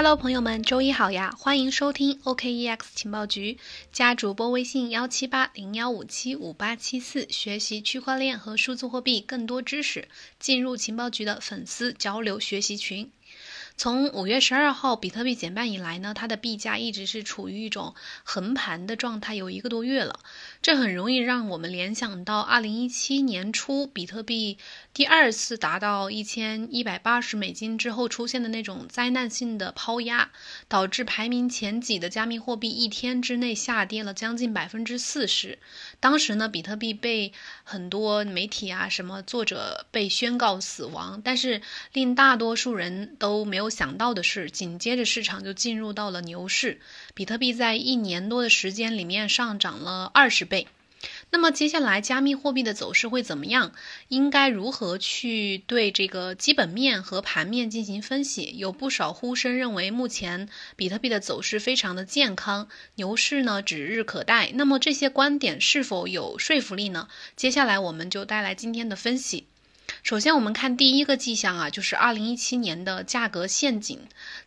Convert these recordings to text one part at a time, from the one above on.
Hello，朋友们，周一好呀！欢迎收听 OKEX 情报局，加主播微信幺七八零幺五七五八七四，学习区块链和数字货币更多知识，进入情报局的粉丝交流学习群。从五月十二号比特币减半以来呢，它的币价一直是处于一种横盘的状态，有一个多月了。这很容易让我们联想到二零一七年初比特币第二次达到一千一百八十美金之后出现的那种灾难性的抛压，导致排名前几的加密货币一天之内下跌了将近百分之四十。当时呢，比特币被很多媒体啊什么作者被宣告死亡，但是令大多数人都没有。想到的是，紧接着市场就进入到了牛市，比特币在一年多的时间里面上涨了二十倍。那么接下来加密货币的走势会怎么样？应该如何去对这个基本面和盘面进行分析？有不少呼声认为，目前比特币的走势非常的健康，牛市呢指日可待。那么这些观点是否有说服力呢？接下来我们就带来今天的分析。首先，我们看第一个迹象啊，就是二零一七年的价格陷阱，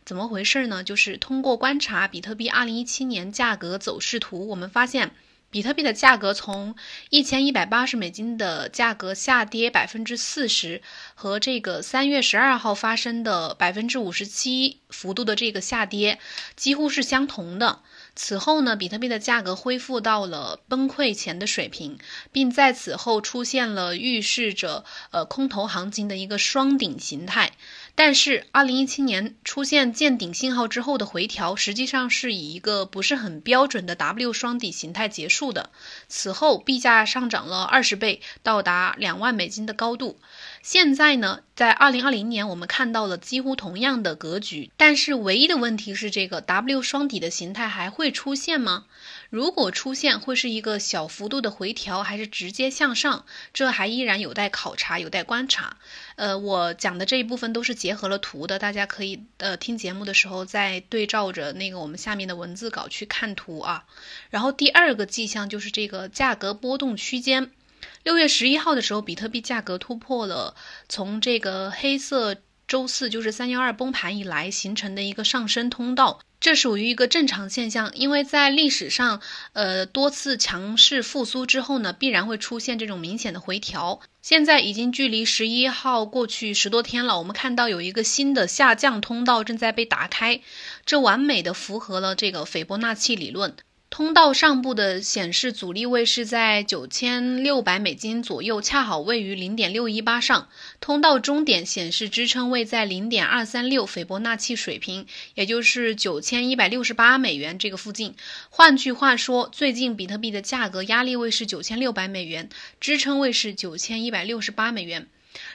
怎么回事呢？就是通过观察比特币二零一七年价格走势图，我们发现比特币的价格从一千一百八十美金的价格下跌百分之四十，和这个三月十二号发生的百分之五十七幅度的这个下跌，几乎是相同的。此后呢，比特币的价格恢复到了崩溃前的水平，并在此后出现了预示着呃空头行情的一个双顶形态。但是，二零一七年出现见顶信号之后的回调，实际上是以一个不是很标准的 W 双底形态结束的。此后，币价上涨了二十倍，到达两万美金的高度。现在呢，在二零二零年，我们看到了几乎同样的格局，但是唯一的问题是，这个 W 双底的形态还会出现吗？如果出现，会是一个小幅度的回调，还是直接向上？这还依然有待考察，有待观察。呃，我讲的这一部分都是结合了图的，大家可以呃听节目的时候再对照着那个我们下面的文字稿去看图啊。然后第二个迹象就是这个价格波动区间。六月十一号的时候，比特币价格突破了从这个黑色周四，就是三幺二崩盘以来形成的一个上升通道，这属于一个正常现象。因为在历史上，呃，多次强势复苏之后呢，必然会出现这种明显的回调。现在已经距离十一号过去十多天了，我们看到有一个新的下降通道正在被打开，这完美的符合了这个斐波那契理论。通道上部的显示阻力位是在九千六百美金左右，恰好位于零点六一八上。通道终点显示支撑位在零点二三六斐波那契水平，也就是九千一百六十八美元这个附近。换句话说，最近比特币的价格压力位是九千六百美元，支撑位是九千一百六十八美元。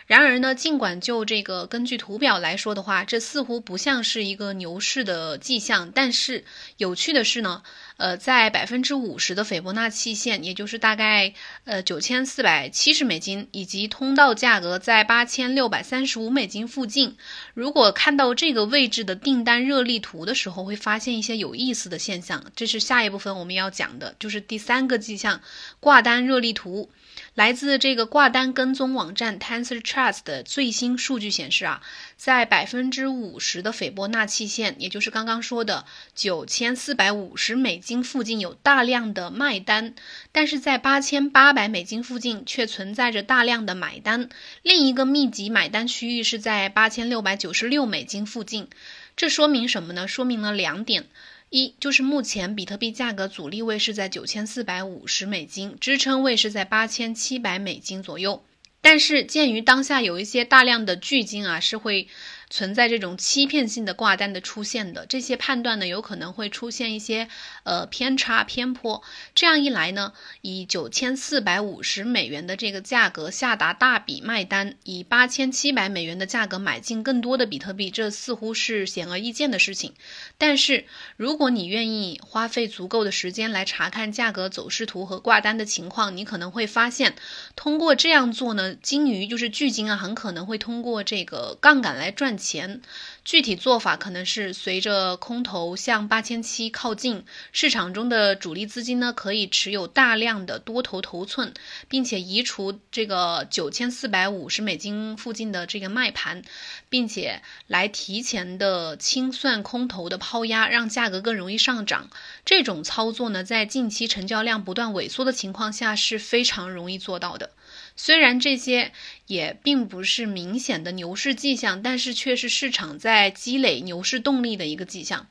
然而呢，尽管就这个根据图表来说的话，这似乎不像是一个牛市的迹象。但是有趣的是呢。呃，在百分之五十的斐波那契线，也就是大概呃九千四百七十美金，以及通道价格在八千六百三十五美金附近。如果看到这个位置的订单热力图的时候，会发现一些有意思的现象。这是下一部分我们要讲的，就是第三个迹象——挂单热力图。来自这个挂单跟踪网站 TensorCharts 的最新数据显示啊，在百分之五十的斐波那契线，也就是刚刚说的九千四百五十美金附近有大量的卖单，但是在八千八百美金附近却存在着大量的买单。另一个密集买单区域是在八千六百九十六美金附近，这说明什么呢？说明了两点。一就是目前比特币价格阻力位是在九千四百五十美金，支撑位是在八千七百美金左右。但是鉴于当下有一些大量的巨金啊，是会。存在这种欺骗性的挂单的出现的这些判断呢，有可能会出现一些呃偏差偏颇。这样一来呢，以九千四百五十美元的这个价格下达大笔卖单，以八千七百美元的价格买进更多的比特币，这似乎是显而易见的事情。但是如果你愿意花费足够的时间来查看价格走势图和挂单的情况，你可能会发现，通过这样做呢，金鱼就是巨鲸啊，很可能会通过这个杠杆来赚。赚钱。具体做法可能是随着空头向八千七靠近，市场中的主力资金呢可以持有大量的多头头寸，并且移除这个九千四百五十美金附近的这个卖盘，并且来提前的清算空头的抛压，让价格更容易上涨。这种操作呢，在近期成交量不断萎缩的情况下是非常容易做到的。虽然这些也并不是明显的牛市迹象，但是却是市场在积累牛市动力的一个迹象。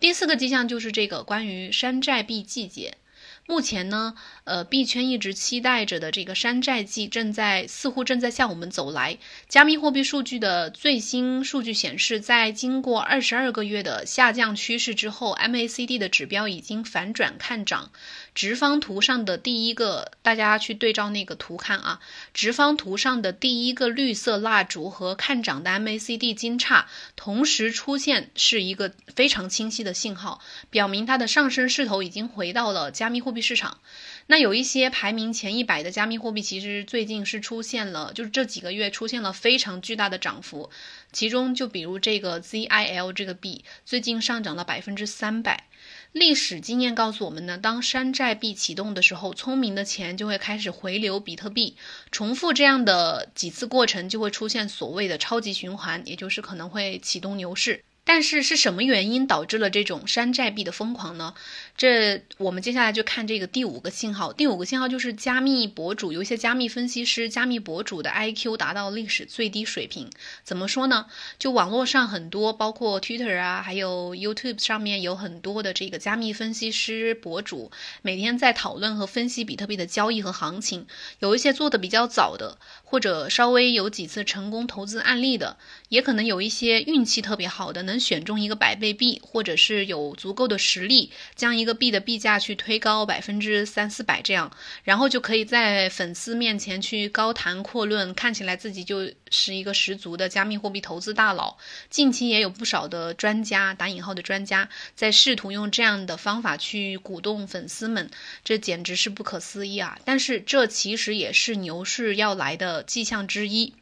第四个迹象就是这个关于山寨币季节。目前呢，呃，币圈一直期待着的这个山寨季正在似乎正在向我们走来。加密货币数据的最新数据显示，在经过二十二个月的下降趋势之后，MACD 的指标已经反转看涨。直方图上的第一个，大家去对照那个图看啊，直方图上的第一个绿色蜡烛和看涨的 MACD 金叉同时出现，是一个非常清晰的信号，表明它的上升势头已经回到了加密货币币市场。那有一些排名前一百的加密货币，其实最近是出现了，就是这几个月出现了非常巨大的涨幅，其中就比如这个 ZIL 这个币，最近上涨了百分之三百。历史经验告诉我们呢，当山寨币启动的时候，聪明的钱就会开始回流比特币，重复这样的几次过程，就会出现所谓的超级循环，也就是可能会启动牛市。但是是什么原因导致了这种山寨币的疯狂呢？这我们接下来就看这个第五个信号。第五个信号就是加密博主，有一些加密分析师、加密博主的 IQ 达到历史最低水平。怎么说呢？就网络上很多，包括 Twitter 啊，还有 YouTube 上面有很多的这个加密分析师博主，每天在讨论和分析比特币的交易和行情。有一些做的比较早的，或者稍微有几次成功投资案例的，也可能有一些运气特别好的能。选中一个百倍币，或者是有足够的实力，将一个币的币价去推高百分之三四百这样，然后就可以在粉丝面前去高谈阔论，看起来自己就是一个十足的加密货币投资大佬。近期也有不少的专家（打引号的专家）在试图用这样的方法去鼓动粉丝们，这简直是不可思议啊！但是这其实也是牛市要来的迹象之一。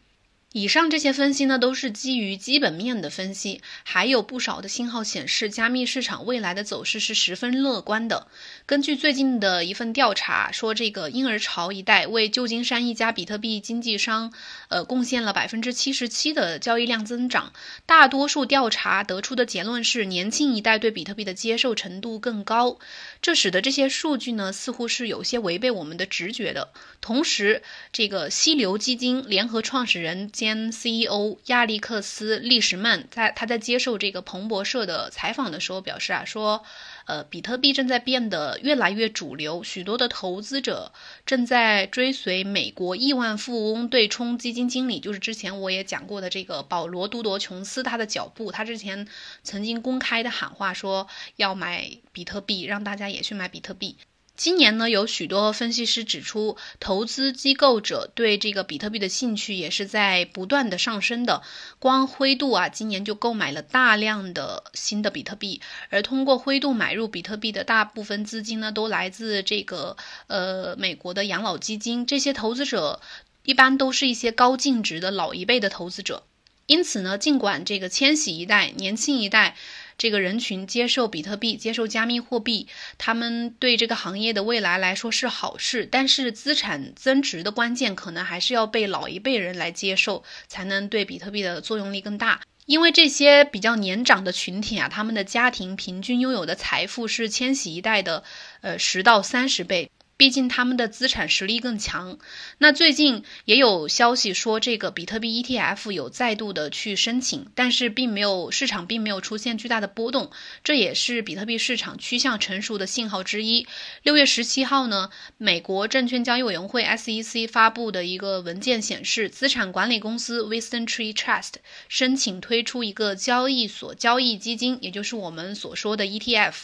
以上这些分析呢，都是基于基本面的分析，还有不少的信号显示，加密市场未来的走势是十分乐观的。根据最近的一份调查说，这个婴儿潮一代为旧金山一家比特币经纪商，呃，贡献了百分之七十七的交易量增长。大多数调查得出的结论是，年轻一代对比特币的接受程度更高。这使得这些数据呢，似乎是有些违背我们的直觉的。同时，这个溪流基金联合创始人。兼 CEO 亚历克斯·利什曼在他在接受这个彭博社的采访的时候表示啊，说，呃，比特币正在变得越来越主流，许多的投资者正在追随美国亿万富翁对冲基金经理，就是之前我也讲过的这个保罗·都铎·琼斯他的脚步。他之前曾经公开的喊话说要买比特币，让大家也去买比特币。今年呢，有许多分析师指出，投资机构者对这个比特币的兴趣也是在不断的上升的。光灰度啊，今年就购买了大量的新的比特币，而通过灰度买入比特币的大部分资金呢，都来自这个呃美国的养老基金。这些投资者一般都是一些高净值的老一辈的投资者。因此呢，尽管这个千禧一代、年轻一代。这个人群接受比特币、接受加密货币，他们对这个行业的未来来说是好事。但是资产增值的关键可能还是要被老一辈人来接受，才能对比特币的作用力更大。因为这些比较年长的群体啊，他们的家庭平均拥有的财富是千禧一代的，呃，十到三十倍。毕竟他们的资产实力更强。那最近也有消息说，这个比特币 ETF 有再度的去申请，但是并没有市场并没有出现巨大的波动，这也是比特币市场趋向成熟的信号之一。六月十七号呢，美国证券交易委员会 SEC 发布的一个文件显示，资产管理公司 Wisdom Tree Trust 申请推出一个交易所交易基金，也就是我们所说的 ETF。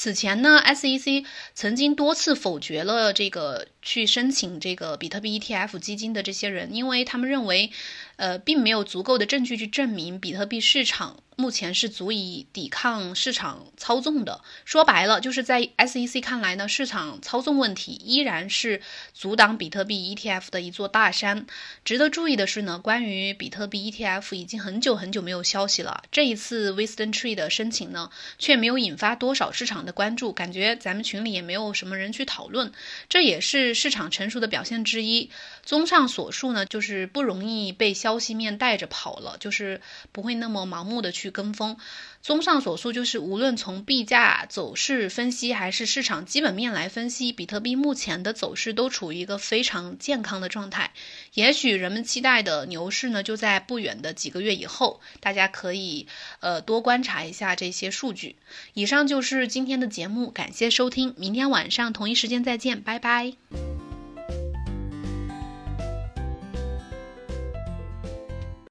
此前呢，SEC 曾经多次否决了这个去申请这个比特币 ETF 基金的这些人，因为他们认为，呃，并没有足够的证据去证明比特币市场。目前是足以抵抗市场操纵的。说白了，就是在 SEC 看来呢，市场操纵问题依然是阻挡比特币 ETF 的一座大山。值得注意的是呢，关于比特币 ETF 已经很久很久没有消息了。这一次 Wisdom Tree 的申请呢，却没有引发多少市场的关注，感觉咱们群里也没有什么人去讨论。这也是市场成熟的表现之一。综上所述呢，就是不容易被消消息面带着跑了，就是不会那么盲目的去。跟风。综上所述，就是无论从币价走势分析，还是市场基本面来分析，比特币目前的走势都处于一个非常健康的状态。也许人们期待的牛市呢，就在不远的几个月以后。大家可以呃多观察一下这些数据。以上就是今天的节目，感谢收听，明天晚上同一时间再见，拜拜。